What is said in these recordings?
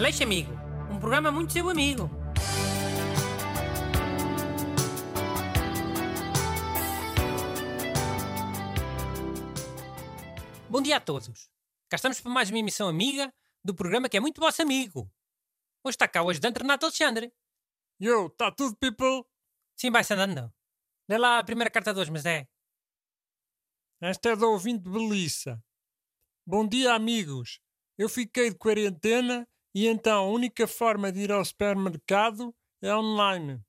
Aleixo Amigo, um programa muito seu amigo. Bom dia a todos. Cá estamos para mais uma emissão amiga do programa que é muito vosso amigo. Hoje está cá o ajudante Renato Alexandre. Yo, tá tudo, people? Sim, vai-se andando. Lê lá a primeira carta de hoje, mas é. Esta é da ouvinte Belissa. Bom dia, amigos. Eu fiquei de quarentena e então a única forma de ir ao supermercado é online.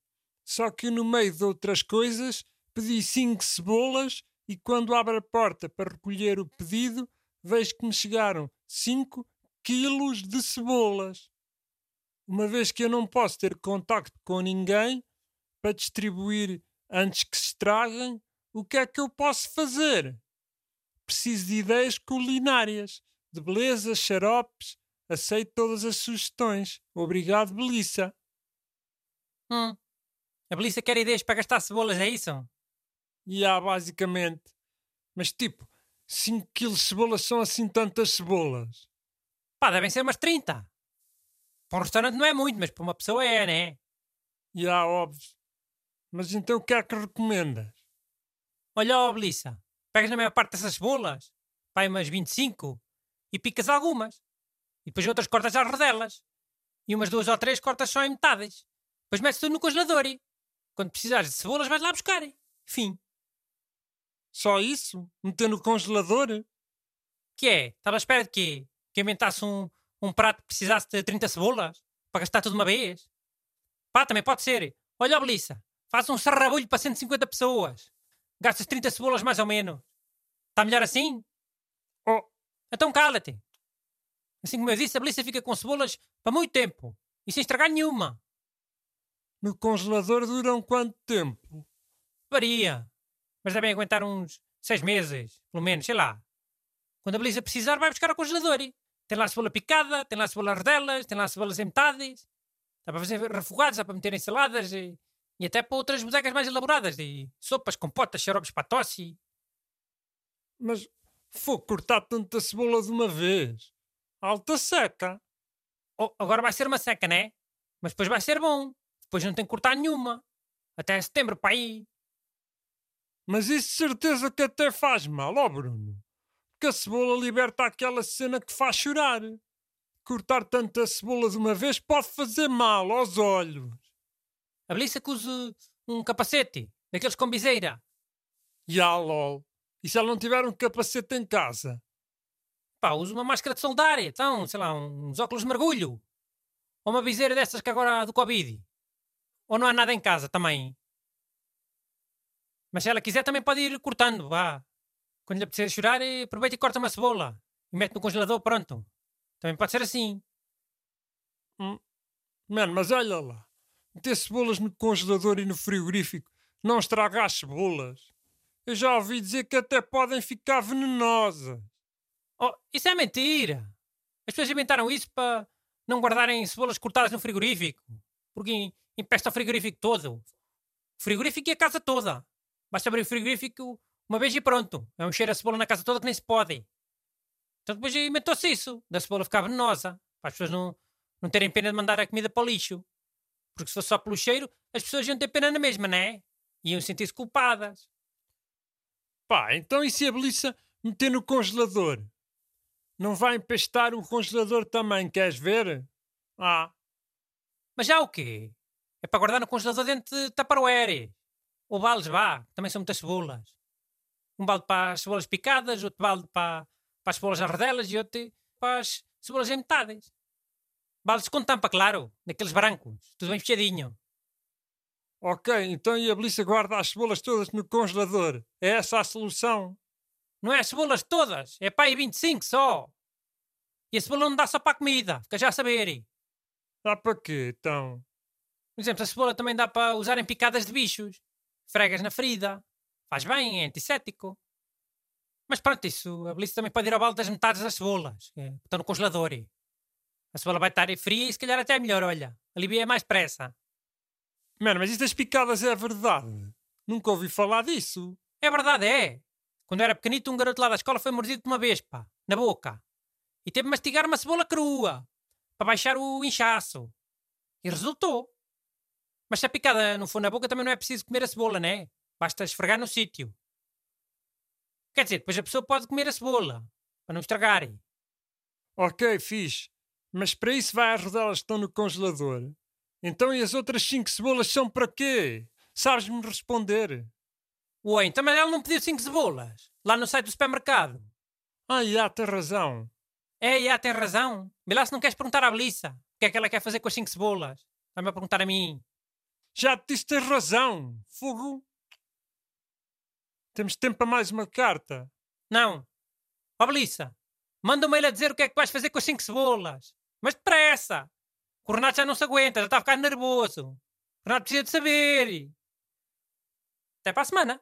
Só que no meio de outras coisas pedi cinco cebolas e quando abro a porta para recolher o pedido vejo que me chegaram 5 quilos de cebolas. Uma vez que eu não posso ter contacto com ninguém para distribuir antes que se estraguem, o que é que eu posso fazer? Preciso de ideias culinárias, de beleza, xaropes. Aceito todas as sugestões. Obrigado, Belissa. Hum. A Belissa quer ideias para gastar cebolas, é isso? E há, basicamente. Mas tipo, 5 quilos de cebolas são assim tantas cebolas. Pá, devem ser umas 30. Para um restaurante não é muito, mas para uma pessoa é, né? E há, óbvio. Mas então o que é que recomendas? Olha, ó, Belissa, pegas na maior parte dessas cebolas, pá, umas 25, e picas algumas. E depois outras cortas às rodelas. E umas duas ou três cortas só em metades. Depois metes tudo no congelador e, quando precisares de cebolas, vais lá buscar. Fim. Só isso? Meter no congelador? Que é? Estava à espera de quê? Que inventasse um, um prato que precisasse de 30 cebolas? Para gastar tudo de uma vez? Pá, também pode ser. Olha, Belissa, faz um sarrabulho para 150 pessoas. Gastas 30 cebolas mais ou menos. Está melhor assim? Oh, Então cala-te. Assim como eu disse, a Belissa fica com cebolas para muito tempo. E sem estragar nenhuma. no congelador duram quanto tempo? Varia. Mas devem aguentar uns seis meses, pelo menos, sei lá. Quando a Belisa precisar, vai buscar ao congelador. Tem lá cebola picada, tem lá cebola rodelas, tem lá as cebolas em metades. Dá para fazer refogados, dá para meter em saladas e, e até para outras bodecas mais elaboradas. E sopas, compotas, xaropes para tosse. Mas vou cortar tanta cebola de uma vez. Alta seca. Oh, agora vai ser uma seca, né? Mas depois vai ser bom. Depois não tem que cortar nenhuma. Até setembro, para aí. Mas isso de certeza que até faz mal, ó Bruno. Porque a cebola liberta aquela cena que faz chorar. Cortar tanta cebola de uma vez pode fazer mal aos olhos. A Belissa que use um capacete, daqueles com biseira. E ah, lol. E se ela não tiver um capacete em casa? Pá, usa uma máscara de soldar, então, sei lá, uns óculos de mergulho. Ou uma viseira dessas que agora há do Covid. Ou não há nada em casa também. Mas se ela quiser também pode ir cortando, vá. Quando lhe apetecer chorar, eh, aproveita e corta uma cebola. E mete no congelador, pronto. Também pode ser assim. Mano, mas olha lá. Meter cebolas no congelador e no frigorífico não estraga as cebolas. Eu já ouvi dizer que até podem ficar venenosas. Oh, isso é mentira. As pessoas inventaram isso para não guardarem cebolas cortadas no frigorífico. Porque em- empesta o frigorífico todo. O frigorífico e a casa toda. Basta abrir o frigorífico uma vez e pronto. É um cheiro a cebola na casa toda que nem se pode. Então depois inventou-se isso, da cebola ficar venenosa. Para as pessoas não, não terem pena de mandar a comida para o lixo. Porque se fosse só pelo cheiro, as pessoas iam ter pena na mesma, não é? Iam sentir-se culpadas. Pá, então e se a Belissa meter no congelador? Não vai empestar o congelador também, queres ver? Ah, Mas já o quê? É para guardar no congelador dentro de Tupperware. Ou baldes, vá, que também são muitas cebolas. Um balde para as cebolas picadas, outro balde para, para as cebolas arrodelas e outro para as cebolas em metades. Baldes com tampa, claro, daqueles brancos, tudo bem fechadinho. ok, então e a Belissa guarda as cebolas todas no congelador? É essa a solução? Não é as cebolas todas, é para aí 25 só. E a cebola não dá só para a comida, fica já a saber. Dá para quê, então? Por exemplo, a cebola também dá para usar em picadas de bichos. Fregas na ferida. Faz bem, é antisséptico. Mas pronto, isso, a Belissa também pode ir ao balde das metades das cebolas, que estão no congelador. A cebola vai estar fria e se calhar até é melhor, olha. Alivia mais pressa. Mano, mas isso das picadas é verdade. Nunca ouvi falar disso. É verdade, é. Quando era pequenito, um garoto lá da escola foi mordido por uma vespa, na boca. E teve de mastigar uma cebola crua. para baixar o inchaço. E resultou. Mas se a picada não for na boca, também não é preciso comer a cebola, né? Basta esfregar no sítio. Quer dizer, depois a pessoa pode comer a cebola, para não estragar. Ok, fixe. Mas para isso vai às rodelas que estão no congelador. Então e as outras cinco cebolas são para quê? Sabes-me responder? Ué, também ela não pediu cinco cebolas. Lá no site do supermercado. Ah, já, tem razão. É, já, tem razão. Vê se não queres perguntar à Belissa. O que é que ela quer fazer com as cinco cebolas? Está-me a perguntar a mim. Já te disse, tens razão. Fogo. Temos tempo para mais uma carta. Não. Ó Belissa, manda um mail a dizer o que é que vais fazer com as cinco cebolas. Mas depressa. O Renato já não se aguenta, já está a ficar nervoso. O Renato precisa de saber. Até para a semana.